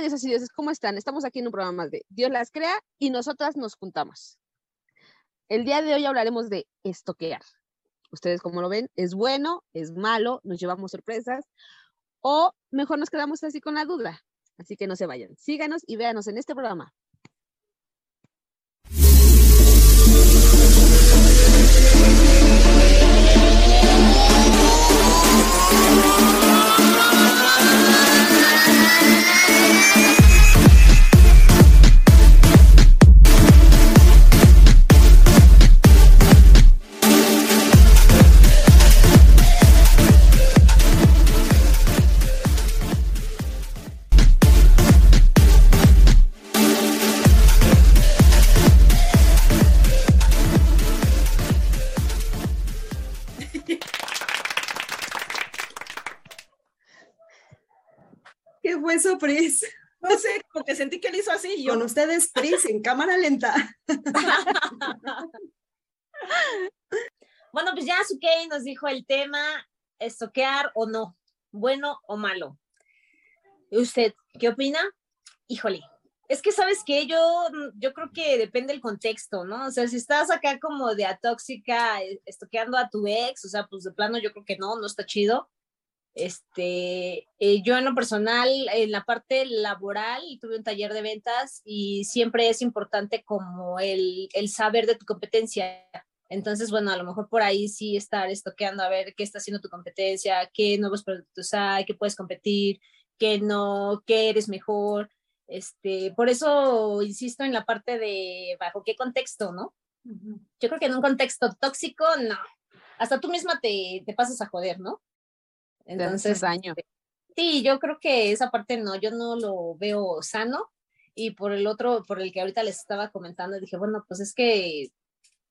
Hola, dioses y dioses, ¿cómo están? Estamos aquí en un programa más de Dios las crea y nosotras nos juntamos. El día de hoy hablaremos de estoquear. Ustedes, como lo ven, es bueno, es malo, nos llevamos sorpresas o mejor nos quedamos así con la duda. Así que no se vayan. Síganos y véanos en este programa. see. ¿Qué fue eso, Pris? No sé, como que sentí que le hizo así. y Yo, Con ustedes, Pris, en cámara lenta. Bueno, pues ya Sukei nos dijo el tema, estoquear o no, bueno o malo. ¿Y ¿Usted qué opina? Híjole, es que sabes que yo, yo creo que depende del contexto, ¿no? O sea, si estás acá como de atóxica, eh, estoqueando a tu ex, o sea, pues de plano yo creo que no, no está chido. Este, eh, yo en lo personal, en la parte laboral, tuve un taller de ventas y siempre es importante como el, el saber de tu competencia. Entonces, bueno, a lo mejor por ahí sí estar estoqueando a ver qué está haciendo tu competencia, qué nuevos productos hay, qué puedes competir, qué no, qué eres mejor. Este, por eso insisto en la parte de bajo qué contexto, ¿no? Yo creo que en un contexto tóxico, no. Hasta tú misma te, te pasas a joder, ¿no? Entonces, daño. Sí, yo creo que esa parte no, yo no lo veo sano. Y por el otro, por el que ahorita les estaba comentando, dije, bueno, pues es que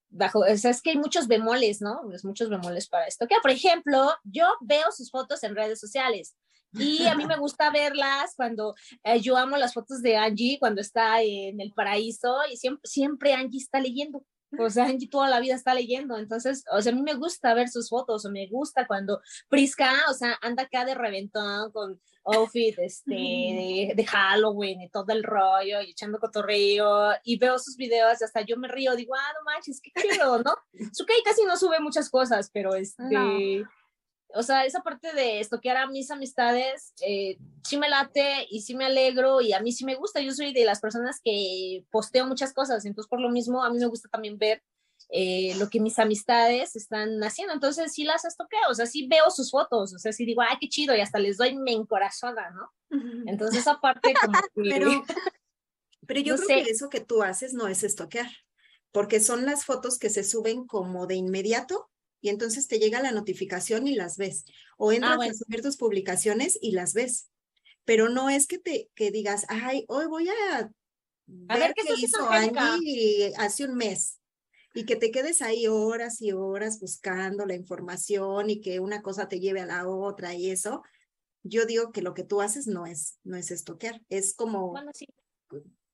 bajo, o sea, es que hay muchos bemoles, ¿no? Pues muchos bemoles para esto. Que, por ejemplo, yo veo sus fotos en redes sociales y a mí me gusta verlas cuando eh, yo amo las fotos de Angie cuando está en el paraíso y siempre, siempre Angie está leyendo. O sea, Angie toda la vida está leyendo. Entonces, o sea, a mí me gusta ver sus fotos o me gusta cuando Prisca, o sea, anda acá de reventón con outfit este, de, de Halloween y todo el rollo y echando cotorreo y veo sus videos y hasta yo me río, digo, ah, no manches, qué chido, ¿no? Sukei casi no sube muchas cosas, pero este... No. O sea, esa parte de estoquear a mis amistades, eh, sí me late y sí me alegro y a mí sí me gusta. Yo soy de las personas que posteo muchas cosas, entonces por lo mismo a mí me gusta también ver eh, lo que mis amistades están haciendo. Entonces sí las estoqueo, o sea, sí veo sus fotos, o sea, sí digo, ay, qué chido, y hasta les doy me encorazona, ¿no? Entonces esa parte como que... Pero, pero yo No creo sé. que eso que tú haces no es estoquear, porque son las fotos que se suben como de inmediato y entonces te llega la notificación y las ves. O entras Ah, bueno. a subir tus publicaciones y las ves. Pero no es que te que digas, ay, hoy voy a ver, ver, ¿qué qué hizo haciendo Angélica?" Angie hace un mes. Y que te quedes ahí horas y horas buscando la información y que una cosa te lleve a la otra y eso. Yo digo que lo que tú haces no es, no es estoquear, es como Bueno, sí.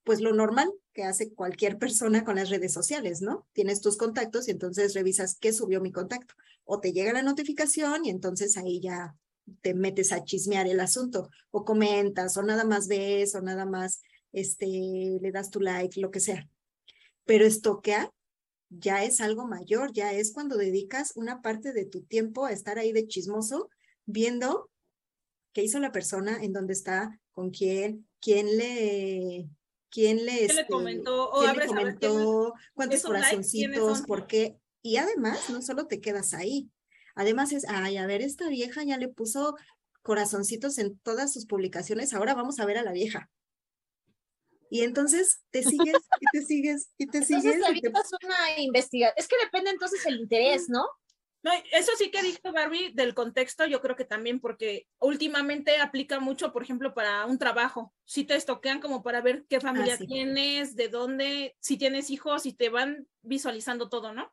Pues lo normal que hace cualquier persona con las redes sociales, ¿no? Tienes tus contactos y entonces revisas qué subió mi contacto. O te llega la notificación y entonces ahí ya te metes a chismear el asunto. O comentas, o nada más ves, o nada más este, le das tu like, lo que sea. Pero estoquear ya es algo mayor, ya es cuando dedicas una parte de tu tiempo a estar ahí de chismoso, viendo qué hizo la persona, en dónde está, con quién, quién le, quién le, ¿Qué le este, comentó? Quién le quién- comentó, cuántos esos likes, ¿quiénes corazoncitos, por qué. Y además, no solo te quedas ahí, además es, ay, a ver, esta vieja ya le puso corazoncitos en todas sus publicaciones, ahora vamos a ver a la vieja. Y entonces te sigues y te sigues y te Entonces sigues. te y te- avientas una investigación. Es que depende entonces el interés, ¿no? No, eso sí que dijo Barbie del contexto, yo creo que también porque últimamente aplica mucho, por ejemplo, para un trabajo. Si te estoquean como para ver qué familia Ah, sí. tienes, de dónde, si tienes hijos y te van visualizando todo, ¿no?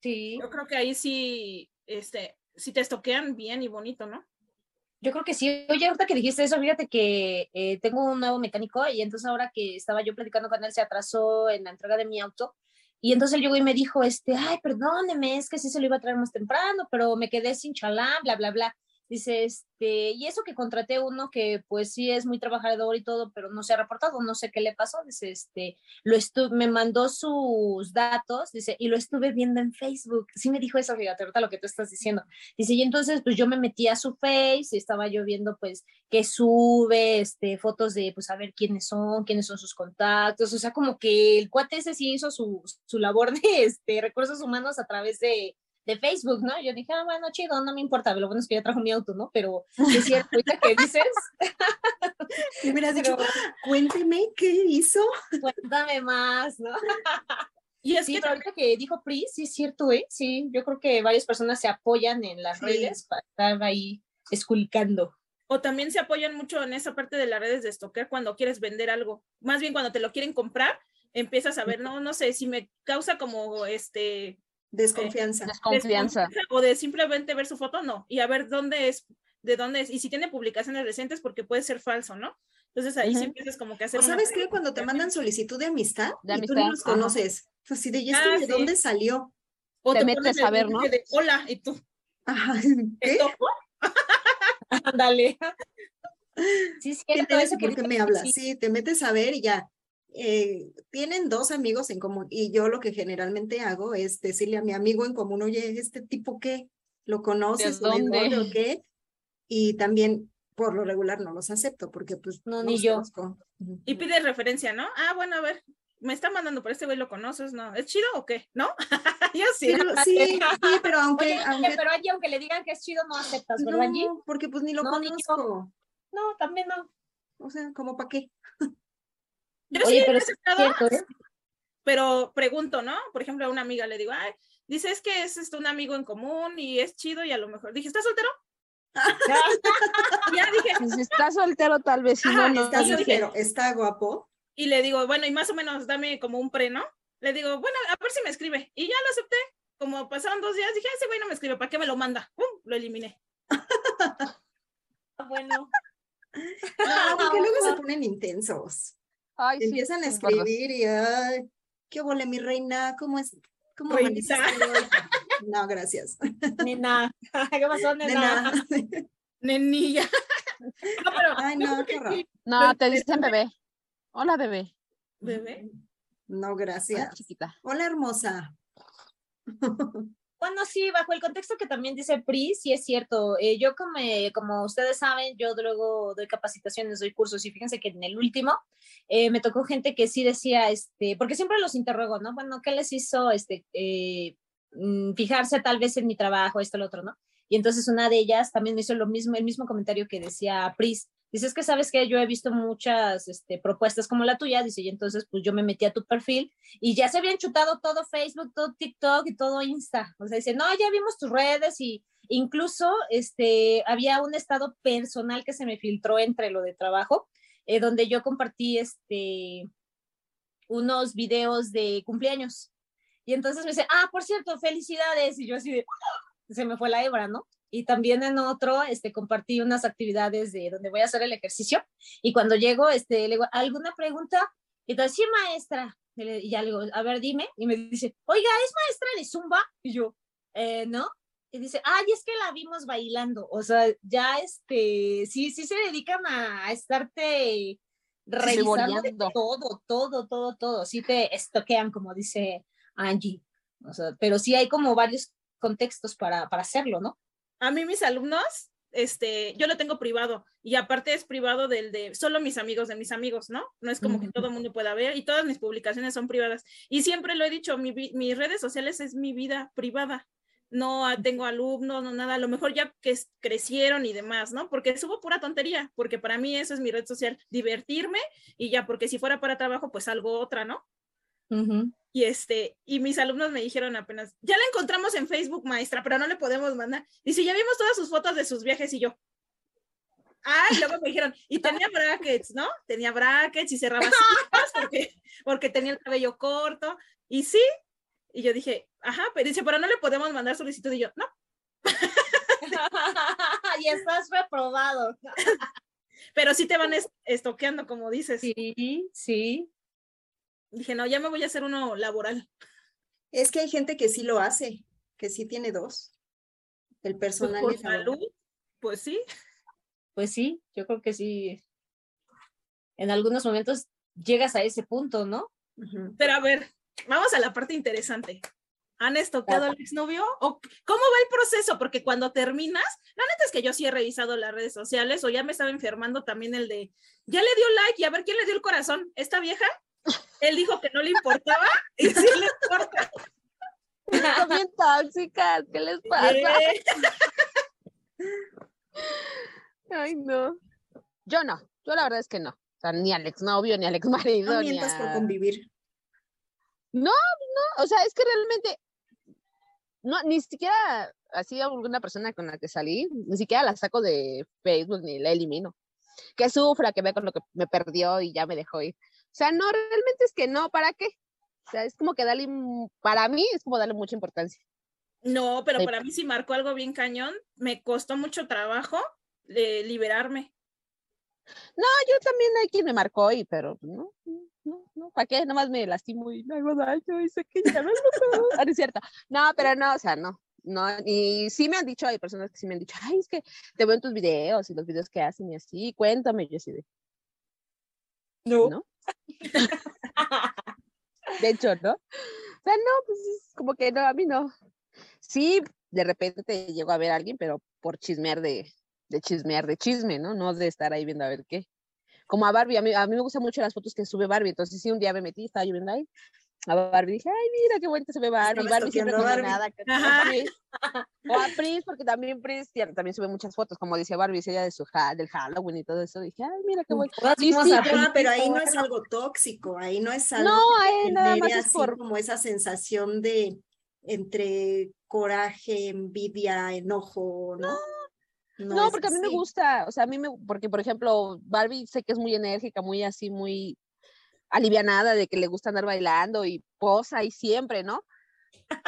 Sí. Yo creo que ahí sí, este, si te estoquean bien y bonito, ¿no? Yo creo que sí. Oye, ahorita que dijiste eso, fíjate que eh, tengo un nuevo mecánico y entonces ahora que estaba yo platicando con él, se atrasó en la entrega de mi auto. Y entonces él llegó y me dijo, este, ay, perdóneme, es que sí se lo iba a traer más temprano, pero me quedé sin chalán, bla, bla, bla. Dice, este, y eso que contraté uno que pues sí es muy trabajador y todo, pero no se ha reportado, no sé qué le pasó. Dice, este, lo estuve, me mandó sus datos, dice, y lo estuve viendo en Facebook. Sí me dijo eso, fíjate, ahorita lo que tú estás diciendo. Dice, y entonces pues yo me metí a su Face y estaba yo viendo pues que sube, este, fotos de pues a ver quiénes son, quiénes son sus contactos. O sea, como que el cuate ese sí hizo su, su labor de este, recursos humanos a través de de Facebook, ¿no? Yo dije, ah, bueno, chido, no me importa, lo bueno es que ya trajo mi auto, ¿no? Pero es cierto, ahorita que dices. Y me has dicho, cuénteme qué hizo. Cuéntame más, ¿no? Y es Sí, que pero ahorita que dijo Pri, sí es cierto, ¿eh? Sí, yo creo que varias personas se apoyan en las Sí. redes para estar ahí esculcando. o también se apoyan mucho en esa parte de las redes de estoquear cuando quieres vender algo. Más bien cuando te lo quieren comprar, empiezas a ver, no, no sé, si me causa como este Desconfianza. Desconfianza. desconfianza o de simplemente ver su foto, no, y a ver dónde es, de dónde es, y si tiene publicaciones recientes porque puede ser falso, ¿no? Entonces ahí sí empiezas como que a hacer ¿O sabes qué? Cuando te mandan solicitud de amistad De y tú no los ajá. conoces. Sí, de, ¿y esto Ah, de sí. dónde salió? o te ponen metes a ver, ¿no? de, Hola, y tú, Ajá, ¿te ¿qué? topo? Ándale. Sí, es ¿Quién cierto, eres eso y que por qué dijo me hablas? sí. Sí, te metes a ver y ya. Eh, tienen dos amigos en común y yo lo que generalmente hago es decirle a mi amigo en común, oye, ¿este tipo qué? ¿Lo conoces de dónde? o qué? Y también por lo regular no los acepto porque pues No, ni yo. conozco. Y pides referencia, ¿no? Ah, bueno, a ver, me está mandando por este güey, ¿lo conoces? No, ¿es chido o qué? ¿No? Yo sí. Pero, sí, sí, pero aunque, Oye, aunque pero allí, aunque le digan que es chido, no aceptas, ¿verdad, no, porque pues ni lo No, ni conozco. No, también no. O sea, ¿como para qué? Yo Oye, sí he pero es aceptado, cierto, ¿eh? pero pregunto, ¿no? Por ejemplo, a una amiga le digo, ay, dice, es que es este, un amigo en común y es chido y a lo mejor, dije, ¿estás soltero? Y ya dije, Pues, Si está soltero, tal vez, si no, Ajá, no. Está dije- soltero, está guapo. y le digo, bueno, y más o menos dame como un pre, ¿no? Le digo, bueno, a ver si me escribe. Y ya lo acepté. Como pasaron dos días, dije, ese güey no me escribe, ¿para qué me lo manda? ¡Pum! Lo eliminé. Bueno, No, porque luego se ponen intensos. Ay, Empiezan a sí, escribir y, ay, ¿qué vole mi reina? ¿Cómo es? ¿Cómo amaneciste hoy?" No, gracias. nena. ¿Qué pasó, nena? nada. Nenilla. No, pero Ay, no, qué horror. No, te dicen bebé. Hola, bebé. bebé. No, Hola, gracias. chiquita. Hola, hermosa. Bueno, sí, bajo el contexto que también dice Pri, sí es cierto. Eh, yo como, eh, como ustedes saben, yo luego doy capacitaciones, doy cursos y fíjense que en el último eh, me tocó gente que sí decía, este, porque siempre los interrogo, ¿no? Bueno, ¿qué les hizo este, mm, fijarse tal vez en mi trabajo, esto, lo otro, ¿no? Y entonces una de ellas también me hizo lo mismo, el mismo comentario que decía Pris. Dice, es que sabes que yo he visto muchas este, propuestas como la tuya, dice, y entonces pues yo me metí a tu perfil y ya se habían chutado todo Facebook, todo TikTok y todo Insta. O sea, dice, no, ya vimos tus redes y incluso este, había un estado personal que se me filtró entre lo de trabajo, eh, donde yo compartí este, unos videos de cumpleaños. Y entonces me dice, ah, por cierto, felicidades. Y yo así de, se me fue la hebra, ¿no? Y también en otro, este, compartí unas actividades de donde voy a hacer el ejercicio. Y cuando llego, este, le digo, ¿alguna pregunta? Y entonces, sí, maestra. Y, ya le digo, a ver, dime. Y me dice, oiga, ¿es maestra de Zumba? Y yo, "Eh, ¿no? Y dice, ay, es que la vimos bailando. O sea, ya, este, sí, sí se dedican a, a estarte revisando todo, todo, todo, todo. Sí te estoquean, como dice Angie. O sea, pero sí hay como varios contextos para, para hacerlo, ¿no? A mí mis alumnos, este, yo lo tengo privado y aparte es privado del de solo mis amigos de mis amigos, ¿no? No es como que todo el mundo pueda ver y todas mis publicaciones son privadas. Y siempre lo he dicho, mi mis redes sociales es mi vida privada. No tengo alumnos, no nada, a lo mejor ya que crecieron y demás, ¿no? Porque subo pura tontería, porque para mí eso es mi red social, divertirme y ya, porque si fuera para trabajo, pues algo otra, ¿no? Y este, y mis alumnos me dijeron apenas, ya la encontramos en Facebook, maestra, pero no le podemos mandar. Dice, ya vimos todas sus fotos de sus viajes y yo. Ah, y luego me dijeron, y tenía brackets, ¿no? Tenía brackets y cerraba porque, porque tenía el cabello corto. Y sí, y yo dije, ajá, pero dice, pero no le podemos mandar solicitud. Y yo, no, y estás reprobado. pero sí te van es- estoqueando, como dices. Sí, sí. Dije, no, ya me voy a hacer uno laboral. Es que hay gente que sí lo hace, que sí tiene dos. El Pues personal y por salud, Pues sí. Pues sí, yo creo que sí. En algunos momentos llegas a ese punto, ¿no? Pero a ver, vamos a la parte interesante. ¿Han estoqueado al exnovio? ¿O cómo va el proceso? Porque cuando terminas, la neta es que yo sí he revisado las redes sociales o ya me estaba enfermando también el de, ya le dio like y a ver quién le dio el corazón. ¿Esta vieja? Él dijo que no le importaba y sí le importa. Son bien tóxicas, ¿qué les pasa? Eh, Ay, no. Yo no, yo la verdad es que no. O sea, ni al exnovio, ni al exmarido, No ni mientas por a- convivir. No, o sea, es que realmente, no, ni siquiera así alguna persona con la que salí, ni siquiera la saco de Facebook ni la elimino. Que sufra, que vea con lo que me perdió y ya me dejó ir. O sea, no, realmente es que no, ¿para qué? O sea, es como que darle, para mí es como darle mucha importancia. No, pero Sí. para mí sí marcó algo bien cañón. Me costó mucho trabajo de liberarme. No, yo también hay quien me marcó y, pero no, no, no, ¿para qué? Nomás me lastimo y me hago daño y sé que ya no es lo Ah, no es cierto. No, pero no, o sea, no, no, y sí me han dicho, hay personas que sí me han dicho, ay, es que te veo en tus videos y los videos que hacen y así, cuéntame, y yo así de, ¿no? De hecho, ¿no? O sea, no, pues es como que no, a mí no. Sí, de repente llego a ver a alguien, pero por chismear de, de chismear de chisme, ¿no? No de estar ahí viendo a ver qué. Como a Barbie, a mí, a mí me gustan mucho las fotos que sube Barbie, entonces sí, un día me metí, estaba yo viendo ahí a Barbie, dije, ay, mira qué bonita se ve Barbie, Barbie siempre Barbie. nada. O a Pris, porque también Pris también sube muchas fotos, como dice Barbie, dice ella de su ha- del Halloween y todo eso, dije, ay, mira qué fuimos sí, a pero- pero ahí no es algo tóxico, ahí no es algo No, ahí nada más es por, como esa sensación de entre coraje, envidia, enojo, ¿no? No, es porque a mí me gusta, o sea, a mí me, porque por ejemplo, Barbie sé que es muy enérgica, muy así, muy alivianada, de que le gusta andar bailando y posa y siempre, ¿no?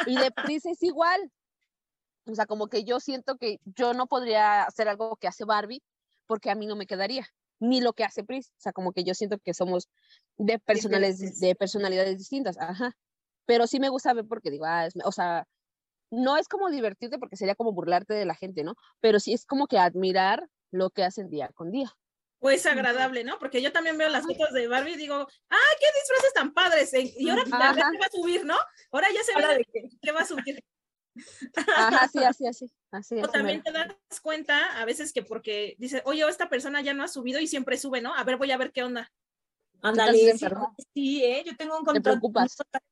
Y de Pris es igual. O sea, como que yo siento que yo no podría hacer algo que hace Barbie porque a mí no me quedaría, ni lo que hace Pris. O sea, como que yo siento que somos de personales, Diferentes. de personalidades distintas, ajá. Pero sí me gusta ver porque digo, ah, es- o sea, no es como divertirte porque sería como burlarte de la gente, ¿no? Pero sí es como que admirar lo que hacen día con día. O es agradable, ¿no? Porque yo también veo las fotos de Barbie y digo, ¡ay, qué disfraces tan padres! eh, Y ahora la red va a subir, ¿no? Ahora ya se ve de que- que va a subir. Ajá, sí, así, así, así. O así también te das cuenta a veces que porque dice, oye, esta persona ya no ha subido y siempre sube, ¿no? A ver, voy a ver qué onda. Ándale, sí, sí, ¿eh? yo tengo un contacto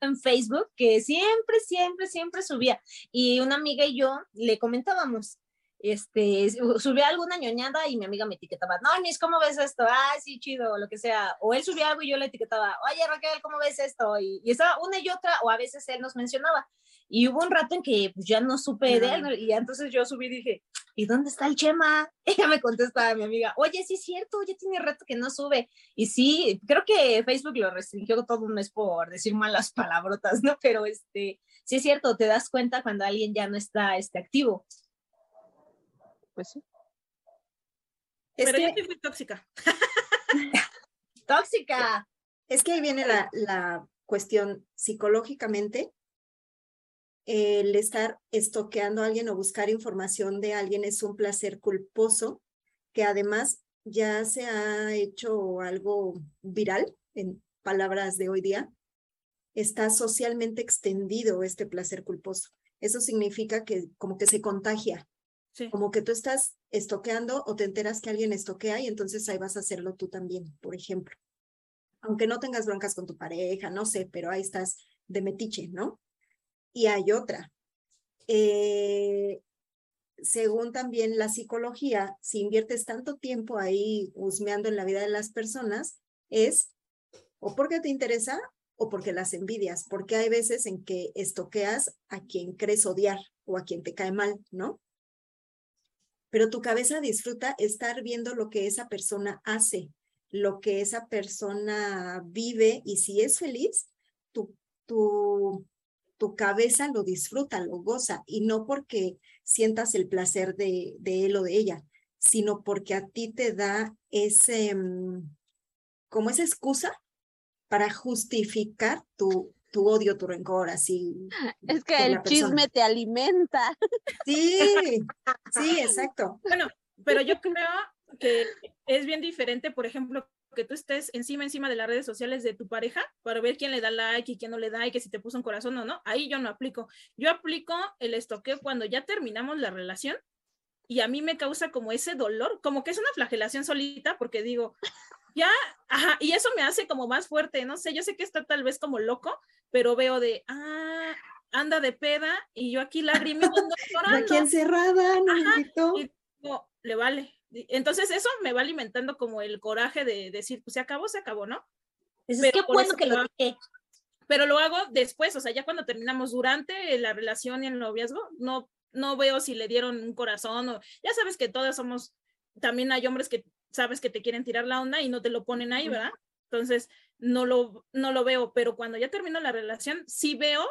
en Facebook que siempre, siempre, siempre subía. Y una amiga y yo le comentábamos, este, su- subía alguna ñoñada y mi amiga me etiquetaba, no, Nis, ¿cómo ves esto? Ah, sí, chido, o lo que sea. O él subía algo y yo le etiquetaba, oye, Raquel, ¿cómo ves esto? Y, y estaba una y otra, o a veces él nos mencionaba. Y hubo un rato en que pues, ya no supe de él, y entonces yo subí y dije, ¿y dónde está el Chema? Ella me contesta mi amiga, oye, sí es cierto, ya tiene rato que no sube. Y sí, creo que Facebook lo restringió todo un mes por decir malas palabrotas, ¿no? Pero este, sí es cierto, te das cuenta cuando alguien ya no está este, activo. Pues sí. Es Pero yo sí fui tóxica. Tóxica. es que ahí viene la, la cuestión psicológicamente. El estar estoqueando a alguien o buscar información de alguien es un placer culposo que además ya se ha hecho algo viral en palabras de hoy día. Está socialmente extendido este placer culposo. Eso significa que como que se contagia, Como que tú estás estoqueando o te enteras que alguien estoquea y entonces ahí vas a hacerlo tú también, por ejemplo. Aunque no tengas broncas con tu pareja, no sé, pero ahí estás de metiche, ¿no? Y hay otra. Eh, según también la psicología, si inviertes tanto tiempo ahí husmeando en la vida de las personas, es o porque te interesa o porque las envidias, porque hay veces en que estoqueas a quien crees odiar o a quien te cae mal, ¿no? Pero tu cabeza disfruta estar viendo lo que esa persona hace, lo que esa persona vive y si es feliz, tu, tu, tu cabeza lo disfruta, lo goza y no porque sientas el placer de, de él o de ella, sino porque a ti te da ese, mm, como esa excusa para justificar tu, tu odio, tu rencor, así. Es que el persona. chisme te alimenta. Sí, sí, exacto. Bueno, pero yo creo que es bien diferente, por ejemplo, que tú estés encima, encima de las redes sociales de tu pareja para ver quién le da like y quién no le da y que si te puso un corazón o no. Ahí yo no aplico. Yo aplico el estoqueo cuando ya terminamos la relación y a mí me causa como ese dolor, como que es una flagelación solita porque digo, ya, ajá, y eso me hace como más fuerte, no sé, yo sé que está tal vez como loco, pero veo de, ah, anda de peda y yo aquí lagrimeando, llorando. Aquí encerrada, no y digo, le vale. Entonces eso me va alimentando como el coraje de decir, pues se acabó, se acabó, ¿no? Es pero qué bueno que lo dije. Pero lo hago después, o sea, ya cuando terminamos durante la relación y el noviazgo, no, no veo si le dieron un corazón o ya sabes que todas somos, también hay hombres que sabes que te quieren tirar la onda y no te lo ponen ahí, ¿verdad? Entonces, no lo, no lo veo, pero cuando ya termino la relación, sí veo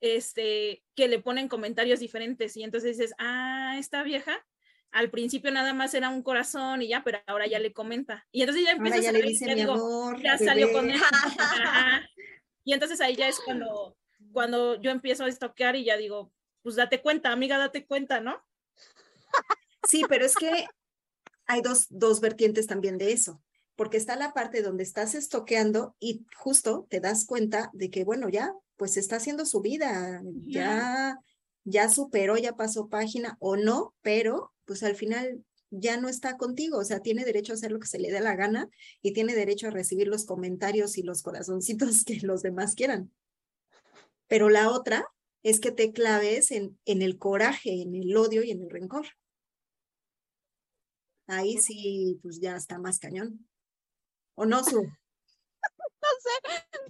este, que le ponen comentarios diferentes y entonces dices, ah, esta vieja al principio nada más era un corazón y ya, pero ahora ya le comenta. Y entonces ya empieza ya a le dice, mi amor, ya salió con él. y entonces ahí ya es cuando, cuando yo empiezo a estoquear y ya digo, pues date cuenta, amiga, date cuenta, ¿no? Sí, pero es que hay dos, dos vertientes también de eso, porque está la parte donde estás estoqueando y justo te das cuenta de que, bueno, ya, pues está haciendo su vida, ya, ya superó, ya pasó página o no, pero pues al final ya no está contigo, o sea, tiene derecho a hacer lo que se le dé la gana y tiene derecho a recibir los comentarios y los corazoncitos que los demás quieran. Pero la otra es que te claves en, en el coraje, en el odio y en el rencor. Ahí sí, pues ya está más cañón. ¿O no, Su? no sé,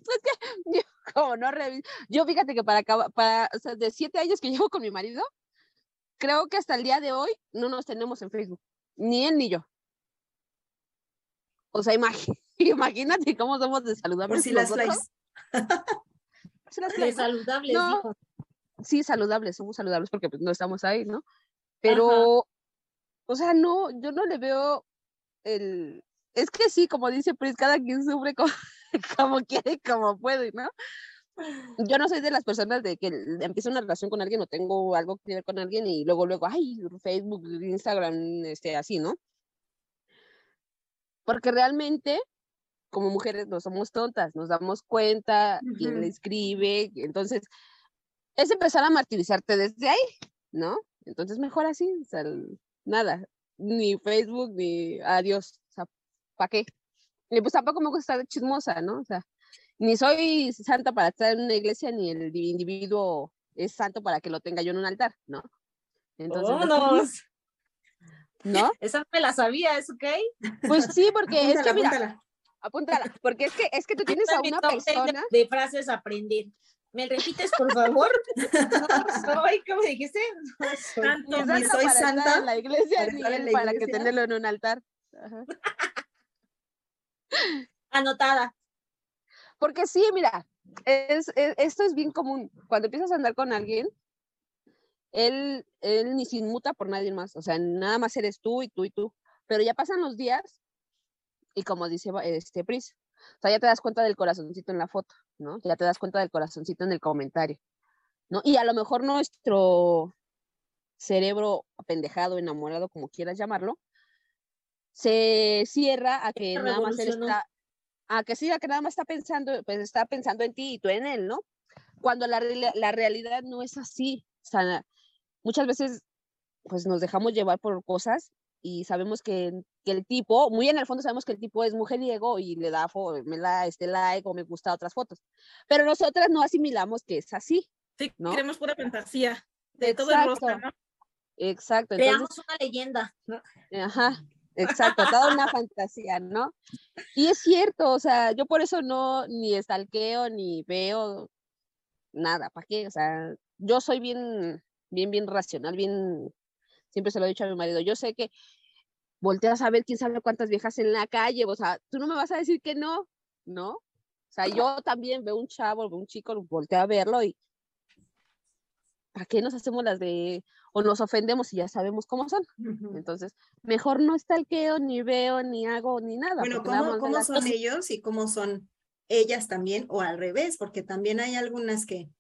pues que yo como no reviso, yo fíjate que para, para, o sea, de siete años que llevo con mi marido, creo que hasta el día de hoy no nos tenemos en Facebook, ni él ni yo. O sea, imagínate cómo somos de saludables. si las likes. de saludables, no, Sí, saludables, somos saludables porque pues, no estamos ahí, ¿no? Pero, o sea, no, yo no le veo el... Es que sí, como dice Pris, cada quien sufre como, como quiere, como puede, ¿no? yo no soy de las personas de que empiezo una relación con alguien o tengo algo que ver con alguien y luego, luego, ay, Facebook, Instagram, este, así, ¿no? Porque realmente, como mujeres, no somos tontas, nos damos cuenta quién le escribe, entonces, es empezar a martirizarte desde ahí, ¿no? Entonces, mejor así, o sea, nada, ni Facebook, ni adiós, o sea, ¿para qué? Y pues tampoco me gusta estar chismosa, ¿no? O sea, ni soy santa para estar en una iglesia, ni el individuo es santo para que lo tenga yo en un altar, ¿no? Entonces, ¿no? Esa me la sabía, ¿es ok? Pues sí, porque es que mira, apúntala. porque es que es que tú tienes a una persona de frases aprender. ¿Me repites, por favor? No soy, ¿cómo dijiste? No soy, ni soy santa en la iglesia, ni para, para que tenerlo en un altar. Anotada. Porque sí, mira, es, esto es bien común. Cuando empiezas a andar con alguien, él, él ni se inmuta por nadie más. O sea, nada más eres tú y tú y tú. Pero ya pasan los días y como dice este Pris, o sea, ya te das cuenta del corazoncito en la foto, ¿no? Ya te das cuenta del corazoncito en el comentario, ¿no? Y a lo mejor nuestro cerebro apendejado, enamorado, como quieras llamarlo, se cierra a que nada más él está, a que sí, a que nada más está pensando, pues está pensando en ti y tú en él, ¿no? Cuando la, la realidad no es así. O sea, muchas veces pues nos dejamos llevar por cosas y sabemos que, que, el tipo, muy en el fondo sabemos que el tipo es mujeriego y le da me da este like o me gusta otras fotos. Pero nosotras no asimilamos que es así. Sí, ¿no? queremos pura fantasía de todo el rostro, ¿no? Exacto. Creamos una leyenda. Ajá. Exacto, toda una fantasía, ¿no? Y es cierto, o sea, yo por eso no ni estalqueo ni veo nada, ¿para qué? O sea, yo soy bien, bien, bien racional, bien, siempre se lo he dicho a mi marido, yo sé que volteas a ver quién sabe cuántas viejas en la calle, o sea, tú no me vas a decir que no, ¿no? O sea, yo también veo un chavo, veo un chico, volteo a verlo y ¿para qué nos hacemos las de, o nos ofendemos y ya sabemos cómo son? Entonces, mejor no estalqueo, ni veo, ni hago, ni nada. Bueno, ¿cómo, cómo son ellos y cómo son ellas también, o al revés? Porque también hay algunas que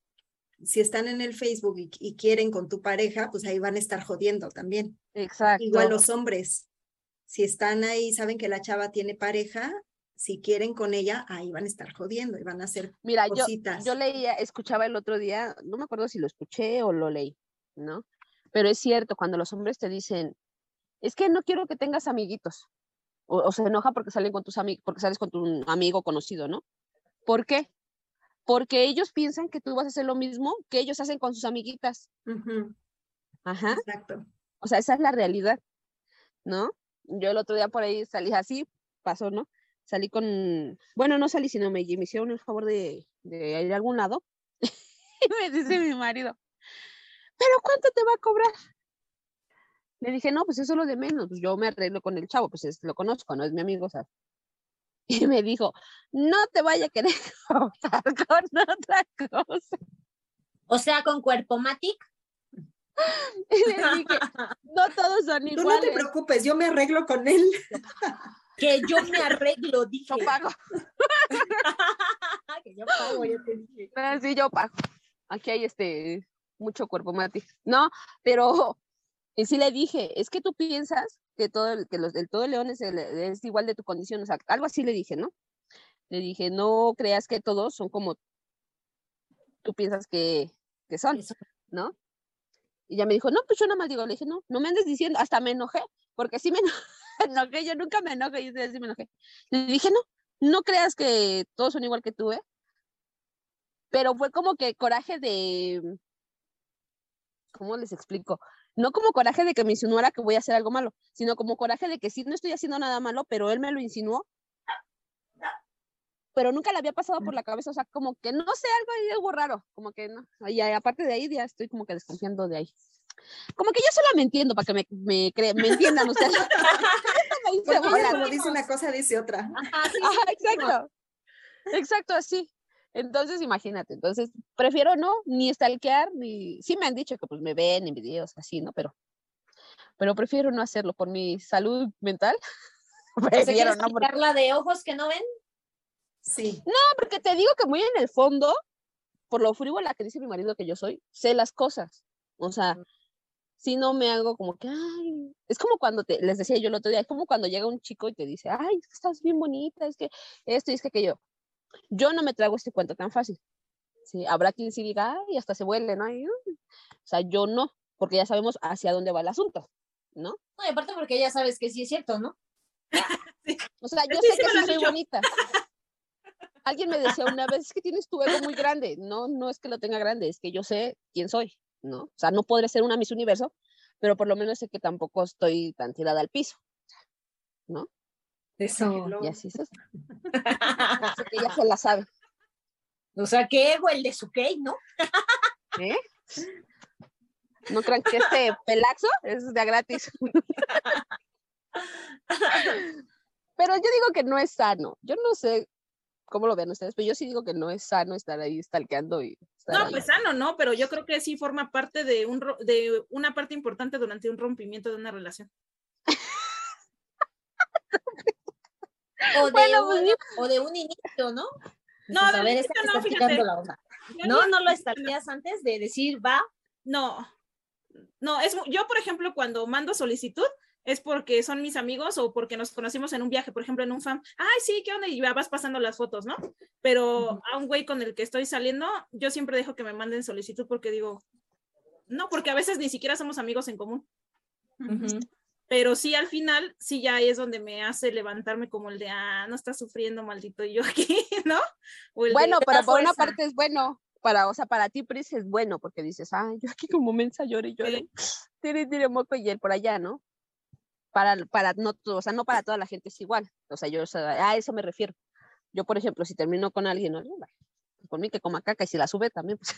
si están en el Facebook y, y quieren con tu pareja, pues ahí van a estar jodiendo también. Exacto. Igual los hombres, si están ahí, saben que la chava tiene pareja, si quieren con ella, ahí van a estar jodiendo y van a hacer Mira, yo, cositas. yo leía, escuchaba el otro día, no me acuerdo si lo escuché o lo leí, ¿no? Pero es cierto, cuando los hombres te dicen, es que no quiero que tengas amiguitos, o, o se enoja porque salen con tus amigos, porque sales con tu amigo conocido, ¿no? ¿Por qué? Porque ellos piensan que tú vas a hacer lo mismo que ellos hacen con sus amiguitas. Ajá. Exacto. O sea, esa es la realidad, ¿no? Yo el otro día por ahí salí así, pasó, ¿no? Salí con, bueno, no salí, sino me, me hicieron el favor de, de ir a algún lado. y me dice mi marido, ¿pero cuánto te va a cobrar? Le dije, no, pues eso es lo de menos, pues yo me arreglo con el chavo, pues es- lo conozco, no es mi amigo, ¿sabes? Y me dijo, no te vaya a querer cobrar con otra cosa. O sea, con cuerpo matic. Y le dije, no todos son Tú no te iguales. preocupes, yo me arreglo con él. Que yo me arreglo, dije. Yo pago. que yo pago, ya te dije. Ah, sí, yo pago. Aquí hay este mucho cuerpo mati. No, pero y sí le dije, es que tú piensas que todo el, que los, el todo el león es, el- es igual de tu condición, o sea, algo así le dije, ¿no? Le dije, no creas que todos son como tú piensas que, que son. ¿no? Y ella me dijo, no, pues yo nada más digo, le dije, no, no me andes diciendo, hasta me enojé, porque sí me eno- enojé, yo nunca me enojo, y sí me enojé. Le dije, no, no creas que todos son igual que tú, ¿eh? Pero fue como que coraje de, ¿cómo les explico? No como coraje de que me insinuara que voy a hacer algo malo, sino como coraje de que sí, no estoy haciendo nada malo, pero él me lo insinuó. Pero nunca le había pasado por la cabeza, o sea, como que no sé, algo ahí algo raro, como que no. Y aparte de ahí, ya estoy como que desconfiando de ahí. Como que yo sola me entiendo para que me, me, cre- me entiendan ustedes. Me como dice una cosa, dice otra. Ajá, sí, Ajá, exacto. Exacto, así. Entonces, imagínate, entonces prefiero no, ni stalkear, ni. Sí me han dicho que pues me ven en videos así, ¿no? Pero, pero prefiero no hacerlo por mi salud mental. Prefiero ¿quieres no, porque, quitarla de ojos que no ven? Sí. no, porque te digo que muy en el fondo, por lo frívola que dice mi marido que yo soy, sé las cosas. O sea, si no me hago como que, ay, es como cuando te, les decía yo el otro día, es como cuando llega un chico y te dice, ay, es que estás bien bonita, es que esto y es que aquello. Yo no me trago este cuento tan fácil. Sí, habrá quien sí diga, ay, hasta se vuelve, ¿no? Y, o sea, yo no, porque ya sabemos hacia dónde va el asunto, ¿no? No, y aparte porque ya sabes que sí es cierto, ¿no? O sea, yo Sí, sé sí que sí soy dicho. bonita. Alguien me decía una vez, es que tienes tu ego muy grande. No, no es que lo tenga grande, es que yo sé quién soy, ¿no? O sea, no podré ser una Miss Universo, pero por lo menos sé que tampoco estoy tan tirada al piso. Eso. Y así es. Así que ya se la sabe. O sea, qué ego el de su Kate, ¿no? ¿eh? No crean que este pelaxo es de gratis. Pero yo digo que no es sano. Yo no sé cómo lo vean ustedes, pero yo sí digo que no es sano estar ahí stalkeando y estar No, ahí. pues sano, no, pero yo creo que sí forma parte de un de una parte importante durante un rompimiento de una relación. O de, Bueno, un, pues, o de un inicio, ¿no? No, de a ver, esta no, fíjate. la onda. No, no lo estalqueas antes de decir, va. No, no, es, yo, por ejemplo, cuando mando solicitud, es porque son mis amigos o porque nos conocimos en un viaje, por ejemplo, en un fan. Ay, sí, ¿qué onda? Y ya vas pasando las fotos, ¿no? Pero a un güey con el que estoy saliendo, yo siempre dejo que me manden solicitud porque digo, no, porque a veces ni siquiera somos amigos en común. Pero sí, al final, sí ya es donde me hace levantarme como el de, ah, no estás sufriendo, maldito yo aquí, ¿no? O el de, Bueno, pero por una parte es bueno. Para, o sea, para ti, Pris, es bueno, porque dices, ay, yo aquí como mensa llore y llore, tire, tire moco y él por allá, ¿no? Para, para, no, o sea, no para toda la gente es igual. O sea, yo, o sea, a eso me refiero. Yo, por ejemplo, si termino con alguien, ¿no? Bueno, pues por mí que coma caca y si la sube también, pues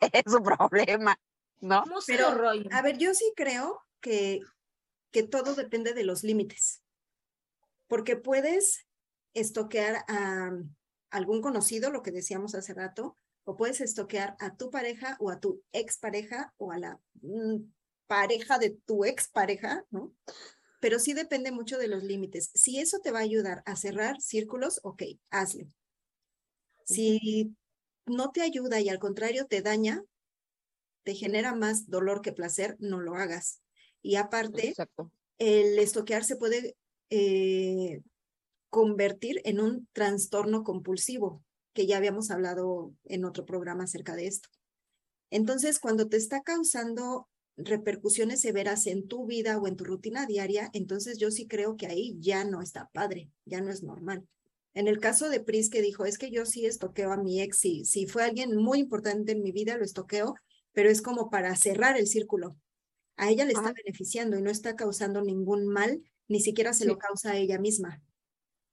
es su problema, ¿no? ¿Cómo se Pero, lo rollo? A ver, yo sí creo que, que todo depende de los límites. Porque puedes estoquear a algún conocido, lo que decíamos hace rato, o puedes estoquear a tu pareja o a tu expareja o a la mm, pareja de tu expareja, ¿no? Pero sí depende mucho de los límites. Si eso te va a ayudar a cerrar círculos, ok, hazlo. Si no te ayuda y al contrario te daña, te genera más dolor que placer, no lo hagas. Y aparte, Exacto. el estoquear se puede eh, convertir en un trastorno compulsivo, que ya habíamos hablado en otro programa acerca de esto. Entonces, cuando te está causando repercusiones severas en tu vida o en tu rutina diaria, entonces yo sí creo que ahí ya no está padre, ya no es normal. En el caso de Pris que dijo, es que yo sí estoqueo a mi ex, si, si fue alguien muy importante en mi vida, lo estoqueo, pero es como para cerrar el círculo. A ella le está Ajá. beneficiando y no está causando ningún mal, ni siquiera se lo causa a ella misma.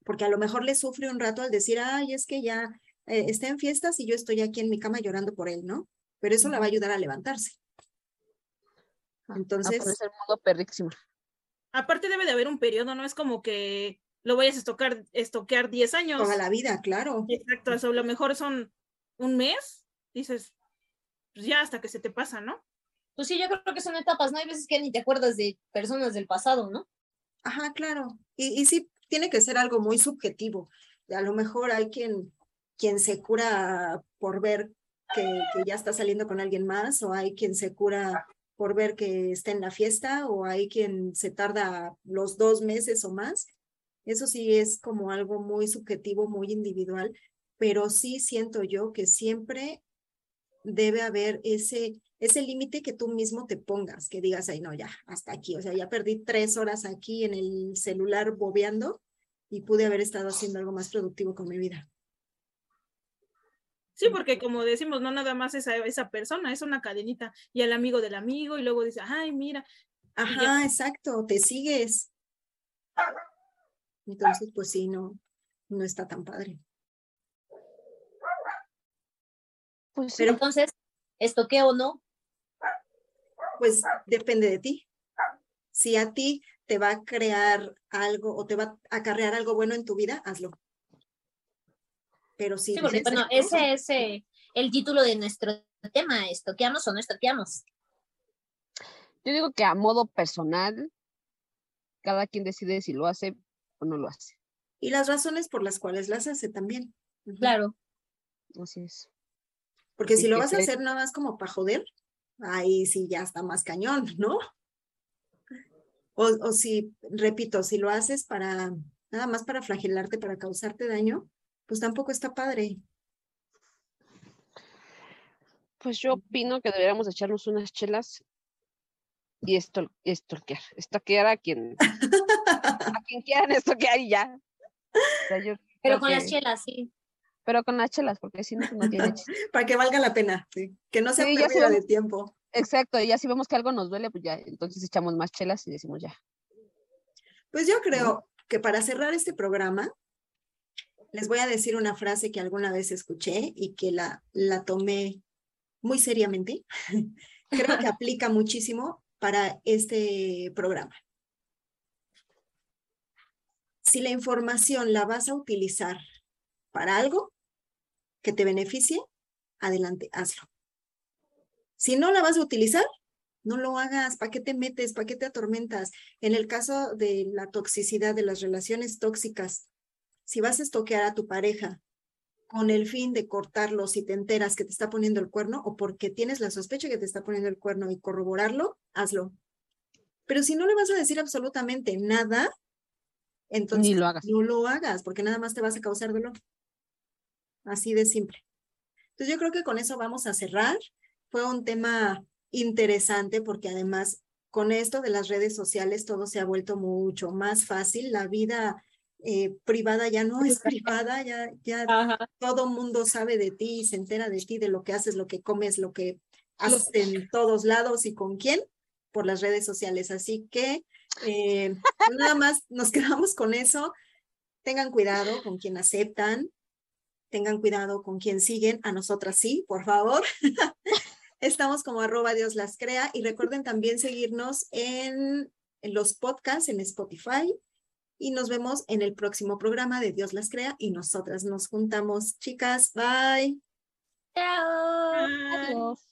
Porque a lo mejor le sufre un rato al decir, ay, es que ya eh, está en fiestas y yo estoy aquí en mi cama llorando por él, ¿no? Pero eso la va a ayudar a levantarse. Ah, Entonces- aparece el mundo perrísimo. Aparte debe de haber un periodo, no es como que lo vayas a estocar, estoquear 10 años. Toda la vida, claro. Exacto, eso a lo mejor son un mes, dices, pues ya hasta que se te pasa, ¿no? Pues sí, yo creo que son etapas, ¿no? Hay veces que ni te acuerdas de personas del pasado, ¿no? Ajá, claro. Y, y sí, tiene que ser algo muy subjetivo. A lo mejor hay quien, quien se cura por ver que, que ya está saliendo con alguien más, o hay quien se cura por ver que está en la fiesta, o hay quien se tarda los dos meses o más. Eso sí es como algo muy subjetivo, muy individual, pero sí siento yo que siempre debe haber ese, ese límite que tú mismo te pongas, que digas, ay, no, ya, hasta aquí, o sea, ya perdí tres horas aquí en el celular bobeando y pude haber estado haciendo algo más productivo con mi vida. Sí, porque como decimos, no nada más esa, esa persona, es una cadenita y el amigo del amigo y luego dice, ay, mira, Ajá, exacto, te sigues. Entonces, pues sí, no, no está tan padre. Pues Pero entonces, ¿estoqueo o no? Pues depende de ti. Si a ti te va a crear algo o te va a acarrear algo bueno en tu vida, hazlo. Pero si Sí, porque ves bueno, ese es eh, el título de nuestro tema, ¿estoqueamos o no estoqueamos? yo digo que a modo personal, cada quien decide si lo hace o no lo hace. Y las razones por las cuales las hace también. Claro. Así es. Porque Sí, si lo vas a hacer nada más como para joder, ahí sí ya está más cañón, ¿no? O, o si, repito, si lo haces para nada más para flagelarte, para causarte daño, pues tampoco está padre. Pues yo opino que deberíamos echarnos unas chelas y esto, estorquear, estoquear a quien, a quien quieran estoquear y ya. O sea, yo Pero con las chelas, sí. Pero con las chelas, porque si no, pues no tiene. Para que valga la pena, sí. Que no sea Sí, pérdida de tiempo. Exacto, y ya si vemos que algo nos duele, pues ya, entonces echamos más chelas y decimos ya. Pues yo creo que para cerrar este programa, les voy a decir una frase que alguna vez escuché y que la, la tomé muy seriamente. Creo que aplica muchísimo para este programa. Si la información la vas a utilizar para algo que te beneficie, adelante, hazlo. Si no la vas a utilizar, no lo hagas. ¿Para qué te metes? ¿Para qué te atormentas? En el caso de la toxicidad de las relaciones tóxicas, si vas a estoquear a tu pareja con el fin de cortarlo si te enteras que te está poniendo el cuerno o porque tienes la sospecha que te está poniendo el cuerno y corroborarlo, hazlo. Pero si no le vas a decir absolutamente nada, entonces lo hagas. no lo hagas porque nada más te vas a causar dolor. Así de simple. Entonces yo creo que con eso vamos a cerrar. Fue un tema interesante porque además con esto de las redes sociales todo se ha vuelto mucho más fácil. La vida eh, privada ya no es privada, ya, ya Ajá. todo mundo sabe de ti, se entera de ti, de lo que haces, lo que comes, lo que haces en todos lados y con quién por las redes sociales. Así que eh, nada más nos quedamos con eso. Tengan cuidado con quien aceptan, tengan cuidado con quien siguen, a nosotras sí, por favor. Estamos como arroba Dios las crea y recuerden también seguirnos en, en los podcasts en Spotify y nos vemos en el próximo programa de Dios las crea y nosotras nos juntamos. Chicas, bye. Chao. Adiós.